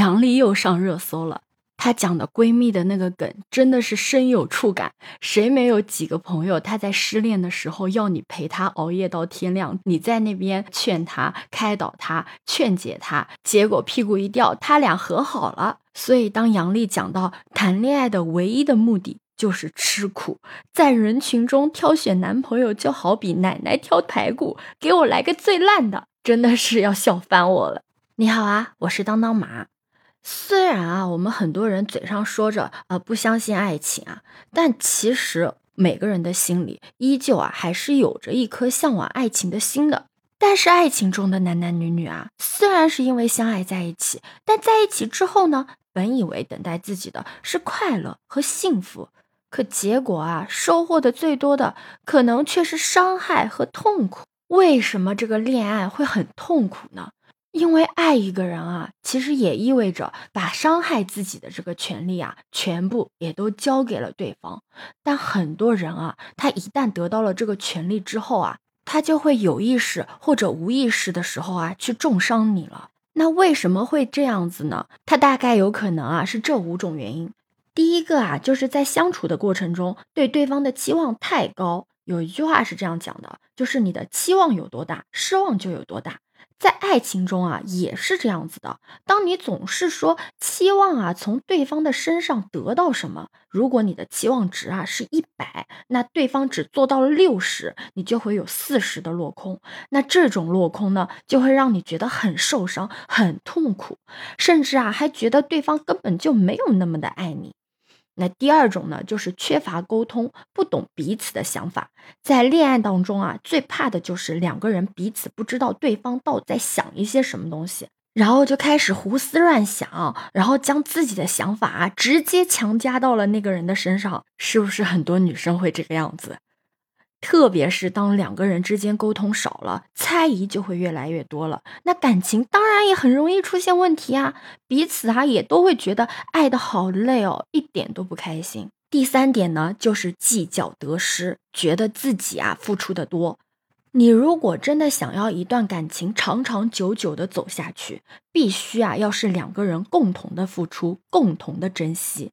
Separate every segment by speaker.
Speaker 1: 杨丽又上热搜了。她讲的闺蜜的那个梗真的是深有触感。谁没有几个朋友？她在失恋的时候要你陪她熬夜到天亮，你在那边劝她、开导她、劝解她，结果屁股一掉，他俩和好了。所以当杨丽讲到谈恋爱的唯一的目的就是吃苦，在人群中挑选男朋友就好比奶奶挑排骨，给我来个最烂的，真的是要笑翻我了。你好啊，我是当当妈。虽然啊，我们很多人嘴上说着啊不相信爱情啊，但其实每个人的心里依旧啊还是有着一颗向往爱情的心的。但是爱情中的男男女女啊，虽然是因为相爱在一起，但在一起之后呢，本以为等待自己的是快乐和幸福，可结果啊，收获的最多的可能却是伤害和痛苦。为什么这个恋爱会很痛苦呢？因为爱一个人啊，其实也意味着把伤害自己的这个权利啊，全部也都交给了对方。但很多人啊，他一旦得到了这个权利之后啊，他就会有意识或者无意识的时候啊，去重伤你了。那为什么会这样子呢？他大概有可能啊，是这五种原因。第一个啊，就是在相处的过程中，对对方的期望太高。有一句话是这样讲的，就是你的期望有多大，失望就有多大。在爱情中啊，也是这样子的。当你总是说期望啊，从对方的身上得到什么，如果你的期望值啊是一百，那对方只做到了六十，你就会有四十的落空。那这种落空呢，就会让你觉得很受伤、很痛苦，甚至啊，还觉得对方根本就没有那么的爱你。那第二种呢，就是缺乏沟通，不懂彼此的想法。在恋爱当中啊，最怕的就是两个人彼此不知道对方到底在想一些什么东西，然后就开始胡思乱想，然后将自己的想法啊直接强加到了那个人的身上。是不是很多女生会这个样子？特别是当两个人之间沟通少了，猜疑就会越来越多了。那感情当然也很容易出现问题啊，彼此啊也都会觉得爱的好累哦，一点都不开心。第三点呢，就是计较得失，觉得自己啊付出的多。你如果真的想要一段感情长长久久的走下去，必须啊要是两个人共同的付出，共同的珍惜。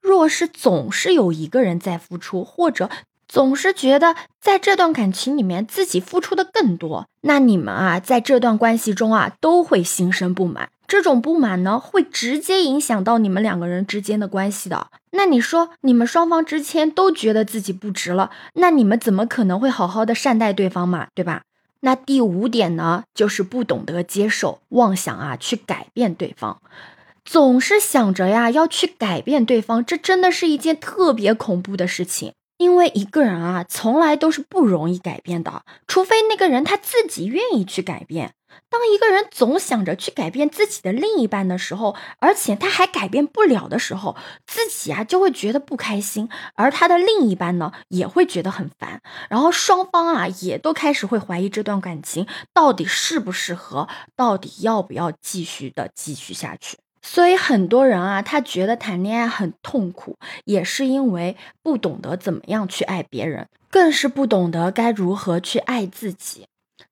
Speaker 1: 若是总是有一个人在付出，或者总是觉得在这段感情里面自己付出的更多，那你们啊在这段关系中啊都会心生不满。这种不满呢会直接影响到你们两个人之间的关系的。那你说你们双方之间都觉得自己不值了，那你们怎么可能会好好的善待对方嘛？对吧？那第五点呢就是不懂得接受，妄想啊去改变对方，总是想着呀要去改变对方，这真的是一件特别恐怖的事情。因为一个人啊，从来都是不容易改变的，除非那个人他自己愿意去改变。当一个人总想着去改变自己的另一半的时候，而且他还改变不了的时候，自己啊就会觉得不开心，而他的另一半呢也会觉得很烦，然后双方啊也都开始会怀疑这段感情到底适不适合，到底要不要继续的继续下去。所以很多人啊，他觉得谈恋爱很痛苦，也是因为不懂得怎么样去爱别人，更是不懂得该如何去爱自己。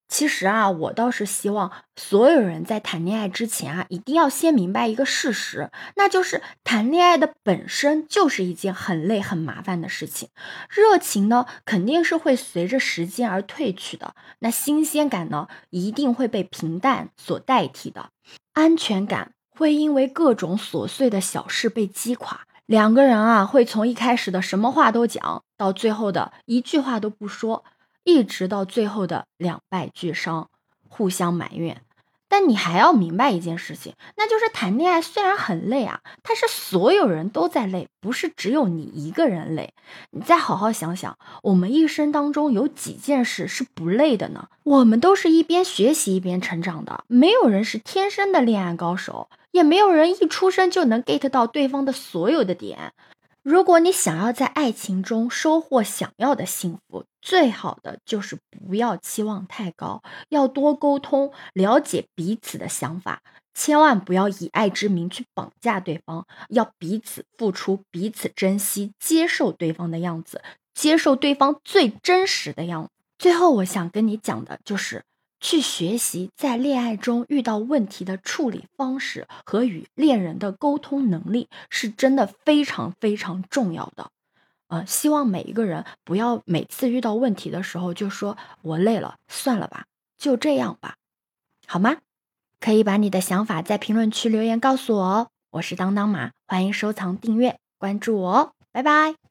Speaker 1: 其实啊，我倒是希望所有人在谈恋爱之前啊，一定要先明白一个事实，那就是谈恋爱的本身就是一件很累很麻烦的事情。热情呢，肯定是会随着时间而褪去的，那新鲜感呢，一定会被平淡所代替的，安全感。会因为各种琐碎的小事被击垮，两个人啊会从一开始的什么话都讲，到最后的一句话都不说，一直到最后的两败俱伤，互相埋怨。但你还要明白一件事情，那就是谈恋爱虽然很累啊，但是所有人都在累，不是只有你一个人累。你再好好想想，我们一生当中有几件事是不累的呢？我们都是一边学习一边成长的，没有人是天生的恋爱高手，也没有人一出生就能 get 到对方的所有的点。如果你想要在爱情中收获想要的幸福，最好的就是不要期望太高，要多沟通，了解彼此的想法，千万不要以爱之名去绑架对方，要彼此付出，彼此珍惜，接受对方的样子，接受对方最真实的样子。最后，我想跟你讲的就是，去学习在恋爱中遇到问题的处理方式和与恋人的沟通能力，是真的非常非常重要的。呃，希望每一个人不要每次遇到问题的时候就说“我累了，算了吧，就这样吧”，好吗？可以把你的想法在评论区留言告诉我哦。我是当当马，欢迎收藏、订阅、关注我哦，拜拜。